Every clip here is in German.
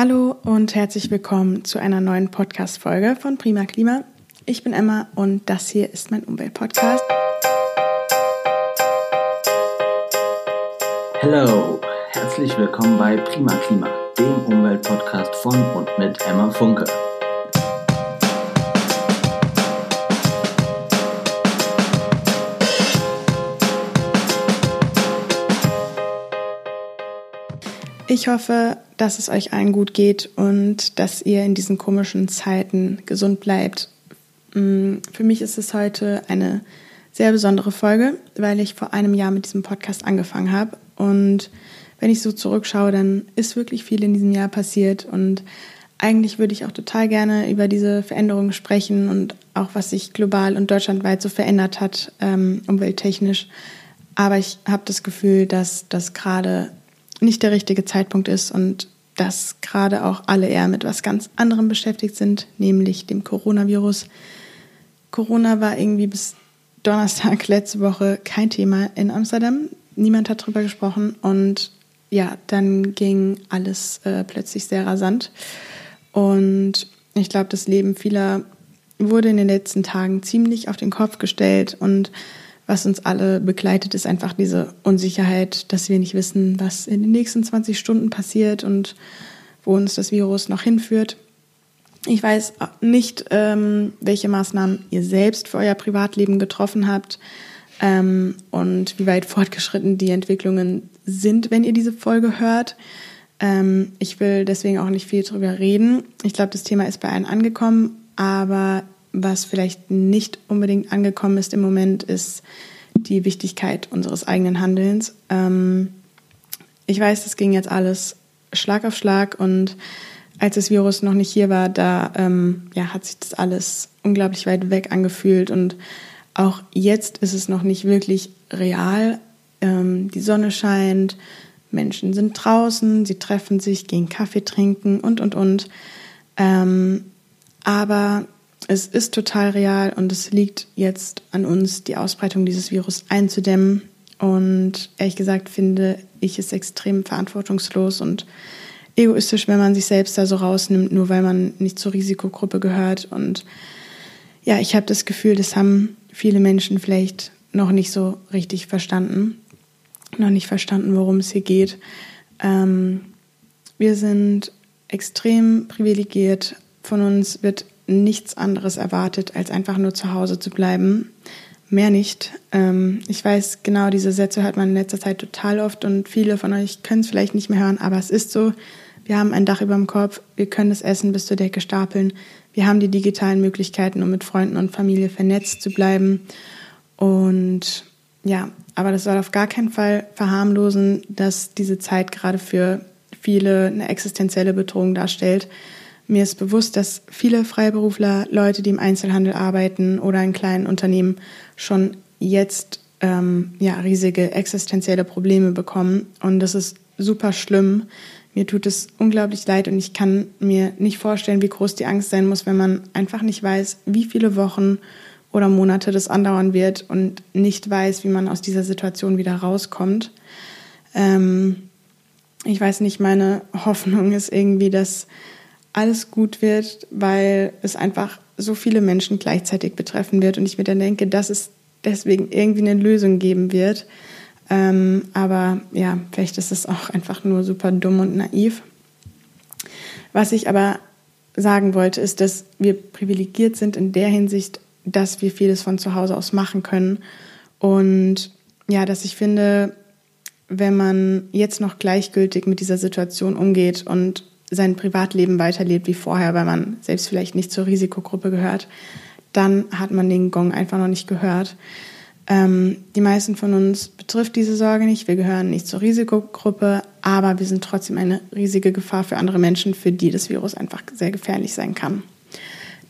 Hallo und herzlich willkommen zu einer neuen Podcast-Folge von Prima Klima. Ich bin Emma und das hier ist mein Umweltpodcast. Hallo, herzlich willkommen bei Prima Klima, dem Umweltpodcast von und mit Emma Funke. Ich hoffe, dass es euch allen gut geht und dass ihr in diesen komischen Zeiten gesund bleibt. Mm, für mich ist es heute eine sehr besondere Folge, weil ich vor einem Jahr mit diesem Podcast angefangen habe. Und wenn ich so zurückschaue, dann ist wirklich viel in diesem Jahr passiert. Und eigentlich würde ich auch total gerne über diese Veränderungen sprechen und auch was sich global und deutschlandweit so verändert hat, ähm, umwelttechnisch. Aber ich habe das Gefühl, dass das gerade nicht der richtige Zeitpunkt ist und dass gerade auch alle eher mit was ganz anderem beschäftigt sind, nämlich dem Coronavirus. Corona war irgendwie bis Donnerstag letzte Woche kein Thema in Amsterdam. Niemand hat drüber gesprochen und ja, dann ging alles äh, plötzlich sehr rasant. Und ich glaube, das Leben vieler wurde in den letzten Tagen ziemlich auf den Kopf gestellt und was uns alle begleitet, ist einfach diese Unsicherheit, dass wir nicht wissen, was in den nächsten 20 Stunden passiert und wo uns das Virus noch hinführt. Ich weiß nicht, ähm, welche Maßnahmen ihr selbst für euer Privatleben getroffen habt ähm, und wie weit fortgeschritten die Entwicklungen sind, wenn ihr diese Folge hört. Ähm, ich will deswegen auch nicht viel drüber reden. Ich glaube, das Thema ist bei allen angekommen, aber was vielleicht nicht unbedingt angekommen ist im Moment, ist die Wichtigkeit unseres eigenen Handelns. Ähm, ich weiß, das ging jetzt alles Schlag auf Schlag und als das Virus noch nicht hier war, da ähm, ja, hat sich das alles unglaublich weit weg angefühlt und auch jetzt ist es noch nicht wirklich real. Ähm, die Sonne scheint, Menschen sind draußen, sie treffen sich, gehen Kaffee trinken und, und, und. Ähm, aber es ist total real und es liegt jetzt an uns, die Ausbreitung dieses Virus einzudämmen. Und ehrlich gesagt finde ich es extrem verantwortungslos und egoistisch, wenn man sich selbst da so rausnimmt, nur weil man nicht zur Risikogruppe gehört. Und ja, ich habe das Gefühl, das haben viele Menschen vielleicht noch nicht so richtig verstanden, noch nicht verstanden, worum es hier geht. Ähm, wir sind extrem privilegiert. Von uns wird nichts anderes erwartet, als einfach nur zu Hause zu bleiben. Mehr nicht. Ähm, ich weiß, genau diese Sätze hört man in letzter Zeit total oft und viele von euch können es vielleicht nicht mehr hören, aber es ist so. Wir haben ein Dach über dem Kopf, wir können das Essen bis zur Decke stapeln, wir haben die digitalen Möglichkeiten, um mit Freunden und Familie vernetzt zu bleiben. Und ja, aber das soll auf gar keinen Fall verharmlosen, dass diese Zeit gerade für viele eine existenzielle Bedrohung darstellt. Mir ist bewusst, dass viele Freiberufler, Leute, die im Einzelhandel arbeiten oder in kleinen Unternehmen schon jetzt ähm, ja, riesige existenzielle Probleme bekommen. Und das ist super schlimm. Mir tut es unglaublich leid und ich kann mir nicht vorstellen, wie groß die Angst sein muss, wenn man einfach nicht weiß, wie viele Wochen oder Monate das andauern wird und nicht weiß, wie man aus dieser Situation wieder rauskommt. Ähm, ich weiß nicht, meine Hoffnung ist irgendwie, dass alles gut wird, weil es einfach so viele Menschen gleichzeitig betreffen wird und ich mir dann denke, dass es deswegen irgendwie eine Lösung geben wird. Ähm, aber ja, vielleicht ist es auch einfach nur super dumm und naiv. Was ich aber sagen wollte, ist, dass wir privilegiert sind in der Hinsicht, dass wir vieles von zu Hause aus machen können. Und ja, dass ich finde, wenn man jetzt noch gleichgültig mit dieser Situation umgeht und sein Privatleben weiterlebt wie vorher, weil man selbst vielleicht nicht zur Risikogruppe gehört, dann hat man den Gong einfach noch nicht gehört. Ähm, die meisten von uns betrifft diese Sorge nicht. Wir gehören nicht zur Risikogruppe, aber wir sind trotzdem eine riesige Gefahr für andere Menschen, für die das Virus einfach sehr gefährlich sein kann.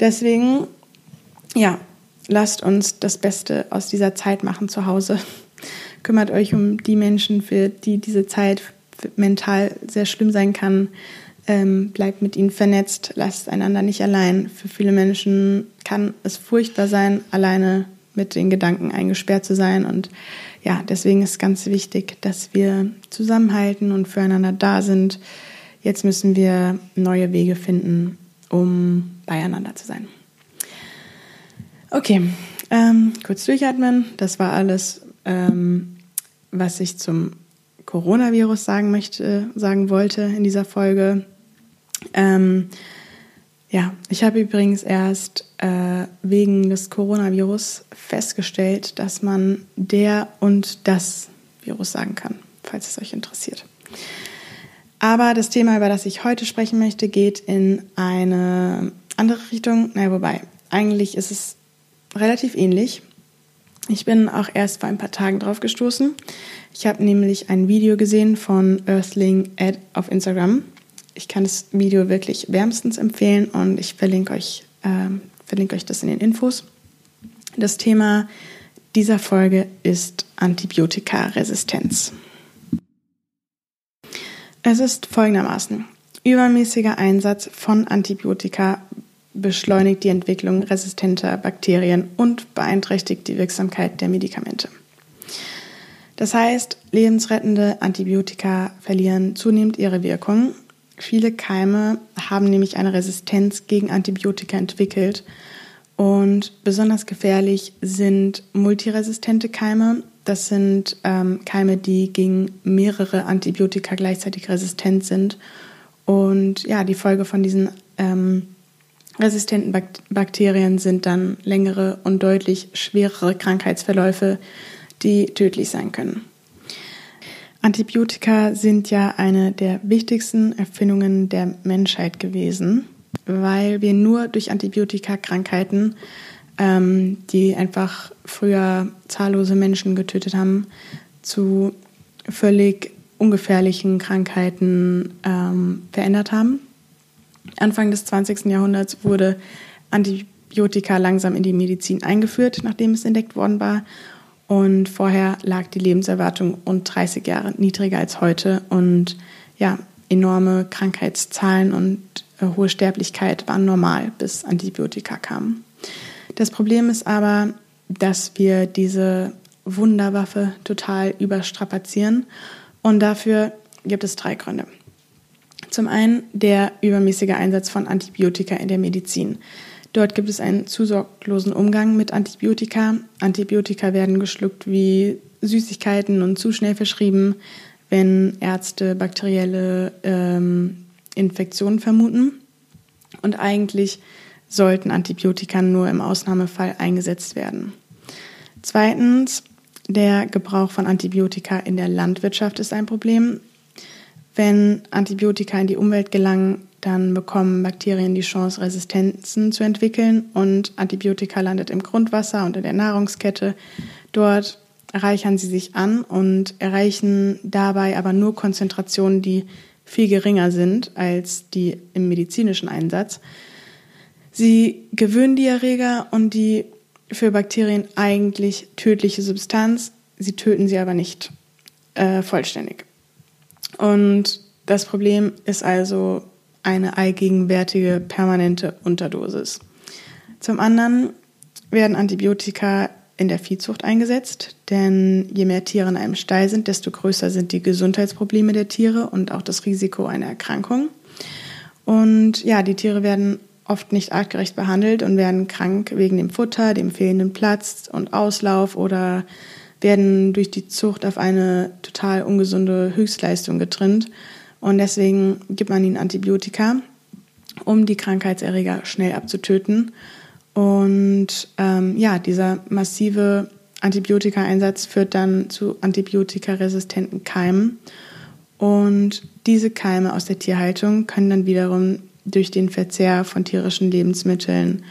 Deswegen, ja, lasst uns das Beste aus dieser Zeit machen zu Hause. Kümmert euch um die Menschen, für die diese Zeit mental sehr schlimm sein kann ähm, bleibt mit ihnen vernetzt, lasst einander nicht allein. Für viele Menschen kann es furchtbar sein, alleine mit den Gedanken eingesperrt zu sein. Und ja, deswegen ist ganz wichtig, dass wir zusammenhalten und füreinander da sind. Jetzt müssen wir neue Wege finden, um beieinander zu sein. Okay, ähm, kurz durchatmen. Das war alles, ähm, was ich zum Coronavirus sagen möchte, sagen wollte in dieser Folge. Ähm, ja, ich habe übrigens erst äh, wegen des Coronavirus festgestellt, dass man der und das Virus sagen kann, falls es euch interessiert. Aber das Thema, über das ich heute sprechen möchte, geht in eine andere Richtung. Naja, wobei, eigentlich ist es relativ ähnlich. Ich bin auch erst vor ein paar Tagen drauf gestoßen. Ich habe nämlich ein Video gesehen von Earthling Ed auf Instagram. Ich kann das Video wirklich wärmstens empfehlen und ich verlinke euch, äh, verlinke euch das in den Infos. Das Thema dieser Folge ist Antibiotikaresistenz. Es ist folgendermaßen. Übermäßiger Einsatz von Antibiotika beschleunigt die Entwicklung resistenter Bakterien und beeinträchtigt die Wirksamkeit der Medikamente. Das heißt, lebensrettende Antibiotika verlieren zunehmend ihre Wirkung. Viele Keime haben nämlich eine Resistenz gegen Antibiotika entwickelt und besonders gefährlich sind multiresistente Keime. Das sind ähm, Keime, die gegen mehrere Antibiotika gleichzeitig resistent sind. Und ja, die Folge von diesen ähm, resistenten Bakterien sind dann längere und deutlich schwerere Krankheitsverläufe, die tödlich sein können. Antibiotika sind ja eine der wichtigsten Erfindungen der Menschheit gewesen, weil wir nur durch Antibiotika Krankheiten, ähm, die einfach früher zahllose Menschen getötet haben, zu völlig ungefährlichen Krankheiten ähm, verändert haben. Anfang des 20. Jahrhunderts wurde Antibiotika langsam in die Medizin eingeführt, nachdem es entdeckt worden war. Und vorher lag die Lebenserwartung rund 30 Jahre niedriger als heute. Und ja, enorme Krankheitszahlen und äh, hohe Sterblichkeit waren normal, bis Antibiotika kamen. Das Problem ist aber, dass wir diese Wunderwaffe total überstrapazieren. Und dafür gibt es drei Gründe. Zum einen der übermäßige Einsatz von Antibiotika in der Medizin. Dort gibt es einen zusorglosen Umgang mit Antibiotika. Antibiotika werden geschluckt wie Süßigkeiten und zu schnell verschrieben, wenn Ärzte bakterielle ähm, Infektionen vermuten. Und eigentlich sollten Antibiotika nur im Ausnahmefall eingesetzt werden. Zweitens, der Gebrauch von Antibiotika in der Landwirtschaft ist ein Problem. Wenn Antibiotika in die Umwelt gelangen, dann bekommen Bakterien die Chance, Resistenzen zu entwickeln und Antibiotika landet im Grundwasser und in der Nahrungskette. Dort reichern sie sich an und erreichen dabei aber nur Konzentrationen, die viel geringer sind als die im medizinischen Einsatz. Sie gewöhnen die Erreger und die für Bakterien eigentlich tödliche Substanz. Sie töten sie aber nicht äh, vollständig. Und das Problem ist also eine allgegenwärtige permanente Unterdosis. Zum anderen werden Antibiotika in der Viehzucht eingesetzt, denn je mehr Tiere in einem Stall sind, desto größer sind die Gesundheitsprobleme der Tiere und auch das Risiko einer Erkrankung. Und ja, die Tiere werden oft nicht artgerecht behandelt und werden krank wegen dem Futter, dem fehlenden Platz und Auslauf oder werden durch die Zucht auf eine total ungesunde Höchstleistung getrimmt. Und deswegen gibt man ihnen Antibiotika, um die Krankheitserreger schnell abzutöten. Und ähm, ja, dieser massive Antibiotika-Einsatz führt dann zu antibiotikaresistenten Keimen. Und diese Keime aus der Tierhaltung können dann wiederum durch den Verzehr von tierischen Lebensmitteln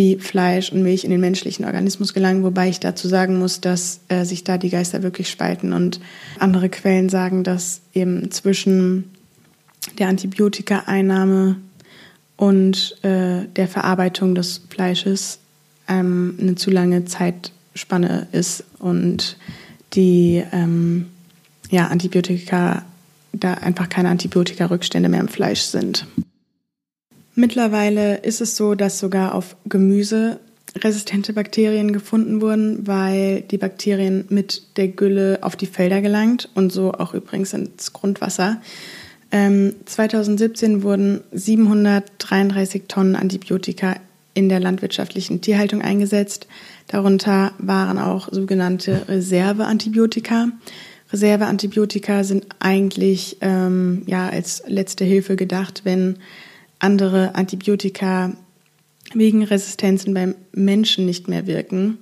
wie Fleisch und Milch in den menschlichen Organismus gelangen, wobei ich dazu sagen muss, dass äh, sich da die Geister wirklich spalten und andere Quellen sagen, dass eben zwischen der Antibiotika-Einnahme und äh, der Verarbeitung des Fleisches ähm, eine zu lange Zeitspanne ist und die ähm, ja, Antibiotika, da einfach keine Antibiotika-Rückstände mehr im Fleisch sind. Mittlerweile ist es so, dass sogar auf Gemüse resistente Bakterien gefunden wurden, weil die Bakterien mit der Gülle auf die Felder gelangt und so auch übrigens ins Grundwasser. Ähm, 2017 wurden 733 Tonnen Antibiotika in der landwirtschaftlichen Tierhaltung eingesetzt. Darunter waren auch sogenannte Reserveantibiotika. Reserveantibiotika sind eigentlich ähm, ja als letzte Hilfe gedacht, wenn andere Antibiotika wegen Resistenzen beim Menschen nicht mehr wirken.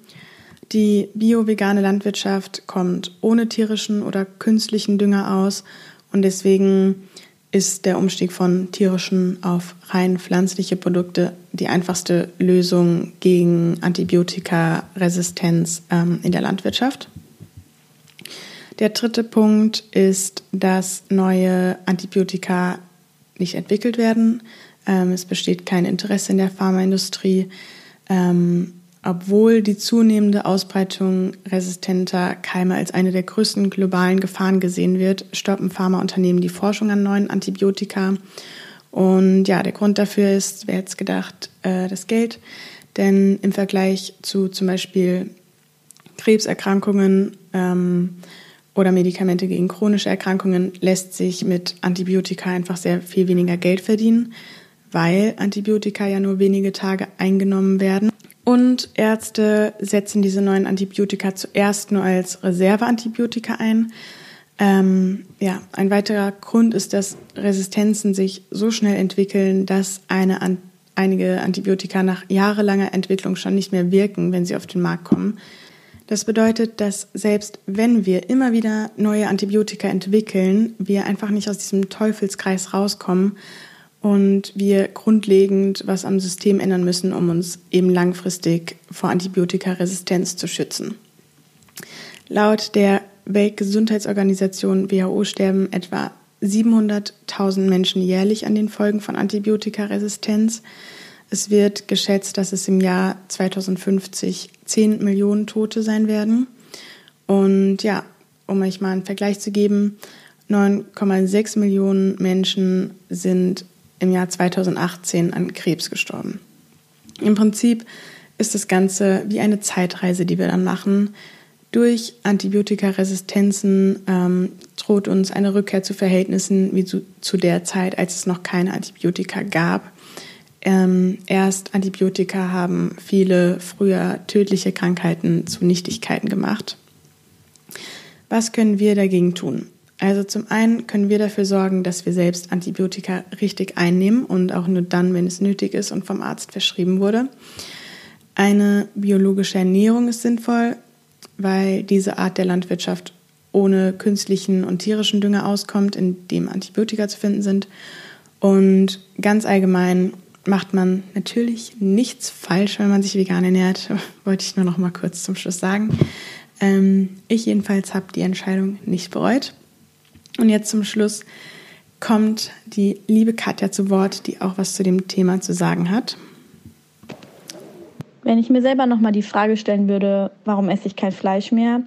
Die bio-vegane Landwirtschaft kommt ohne tierischen oder künstlichen Dünger aus und deswegen ist der Umstieg von tierischen auf rein pflanzliche Produkte die einfachste Lösung gegen Antibiotikaresistenz ähm, in der Landwirtschaft. Der dritte Punkt ist, dass neue Antibiotika nicht entwickelt werden. Ähm, es besteht kein Interesse in der Pharmaindustrie. Ähm, obwohl die zunehmende Ausbreitung resistenter Keime als eine der größten globalen Gefahren gesehen wird, stoppen Pharmaunternehmen die Forschung an neuen Antibiotika. Und ja, der Grund dafür ist, wer jetzt gedacht, äh, das Geld. Denn im Vergleich zu zum Beispiel Krebserkrankungen ähm, oder Medikamente gegen chronische Erkrankungen lässt sich mit Antibiotika einfach sehr viel weniger Geld verdienen, weil Antibiotika ja nur wenige Tage eingenommen werden. Und Ärzte setzen diese neuen Antibiotika zuerst nur als Reserveantibiotika ein. Ähm, ja, ein weiterer Grund ist, dass Resistenzen sich so schnell entwickeln, dass eine an, einige Antibiotika nach jahrelanger Entwicklung schon nicht mehr wirken, wenn sie auf den Markt kommen. Das bedeutet, dass selbst wenn wir immer wieder neue Antibiotika entwickeln, wir einfach nicht aus diesem Teufelskreis rauskommen und wir grundlegend was am System ändern müssen, um uns eben langfristig vor Antibiotikaresistenz zu schützen. Laut der Weltgesundheitsorganisation WHO sterben etwa 700.000 Menschen jährlich an den Folgen von Antibiotikaresistenz. Es wird geschätzt, dass es im Jahr 2050 10 Millionen Tote sein werden. Und ja, um euch mal einen Vergleich zu geben, 9,6 Millionen Menschen sind im Jahr 2018 an Krebs gestorben. Im Prinzip ist das Ganze wie eine Zeitreise, die wir dann machen. Durch Antibiotikaresistenzen ähm, droht uns eine Rückkehr zu Verhältnissen wie zu, zu der Zeit, als es noch keine Antibiotika gab. Ähm, erst Antibiotika haben viele früher tödliche Krankheiten zu Nichtigkeiten gemacht. Was können wir dagegen tun? Also zum einen können wir dafür sorgen, dass wir selbst Antibiotika richtig einnehmen und auch nur dann, wenn es nötig ist und vom Arzt verschrieben wurde. Eine biologische Ernährung ist sinnvoll, weil diese Art der Landwirtschaft ohne künstlichen und tierischen Dünger auskommt, in dem Antibiotika zu finden sind. Und ganz allgemein macht man natürlich nichts falsch, wenn man sich vegan ernährt. Wollte ich nur noch mal kurz zum Schluss sagen. Ähm, ich jedenfalls habe die Entscheidung nicht bereut. Und jetzt zum Schluss kommt die liebe Katja zu Wort, die auch was zu dem Thema zu sagen hat. Wenn ich mir selber nochmal die Frage stellen würde, warum esse ich kein Fleisch mehr,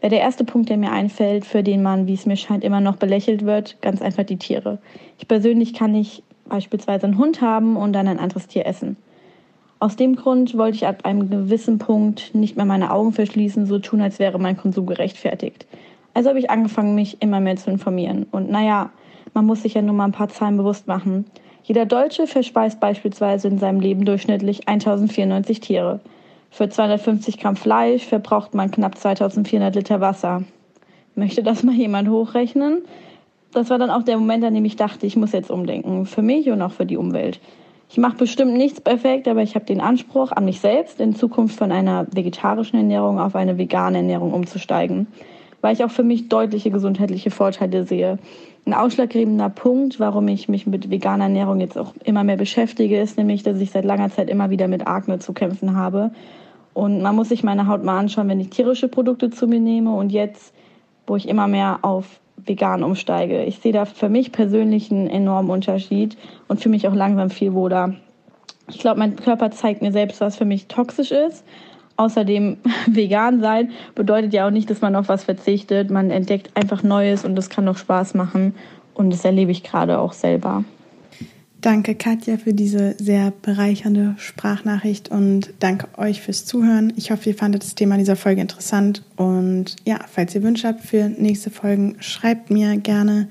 wäre der erste Punkt, der mir einfällt, für den man, wie es mir scheint, immer noch belächelt wird, ganz einfach die Tiere. Ich persönlich kann nicht beispielsweise einen Hund haben und dann ein anderes Tier essen. Aus dem Grund wollte ich ab einem gewissen Punkt nicht mehr meine Augen verschließen, so tun, als wäre mein Konsum gerechtfertigt. Also habe ich angefangen, mich immer mehr zu informieren. Und naja, man muss sich ja nur mal ein paar Zahlen bewusst machen. Jeder Deutsche verspeist beispielsweise in seinem Leben durchschnittlich 1094 Tiere. Für 250 Gramm Fleisch verbraucht man knapp 2400 Liter Wasser. Möchte das mal jemand hochrechnen? Das war dann auch der Moment, an dem ich dachte, ich muss jetzt umdenken. Für mich und auch für die Umwelt. Ich mache bestimmt nichts perfekt, aber ich habe den Anspruch an mich selbst, in Zukunft von einer vegetarischen Ernährung auf eine vegane Ernährung umzusteigen weil ich auch für mich deutliche gesundheitliche Vorteile sehe. Ein ausschlaggebender Punkt, warum ich mich mit veganer Ernährung jetzt auch immer mehr beschäftige, ist nämlich, dass ich seit langer Zeit immer wieder mit Akne zu kämpfen habe. Und man muss sich meine Haut mal anschauen, wenn ich tierische Produkte zu mir nehme und jetzt, wo ich immer mehr auf vegan umsteige. Ich sehe da für mich persönlich einen enormen Unterschied und fühle mich auch langsam viel wohler. Ich glaube, mein Körper zeigt mir selbst, was für mich toxisch ist Außerdem vegan sein bedeutet ja auch nicht, dass man auf was verzichtet. Man entdeckt einfach Neues und das kann doch Spaß machen. Und das erlebe ich gerade auch selber. Danke, Katja, für diese sehr bereichernde Sprachnachricht und danke euch fürs Zuhören. Ich hoffe, ihr fandet das Thema dieser Folge interessant. Und ja, falls ihr Wünsche habt für nächste Folgen, schreibt mir gerne.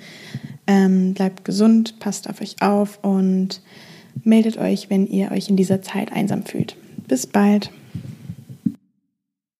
Ähm, bleibt gesund, passt auf euch auf und meldet euch, wenn ihr euch in dieser Zeit einsam fühlt. Bis bald.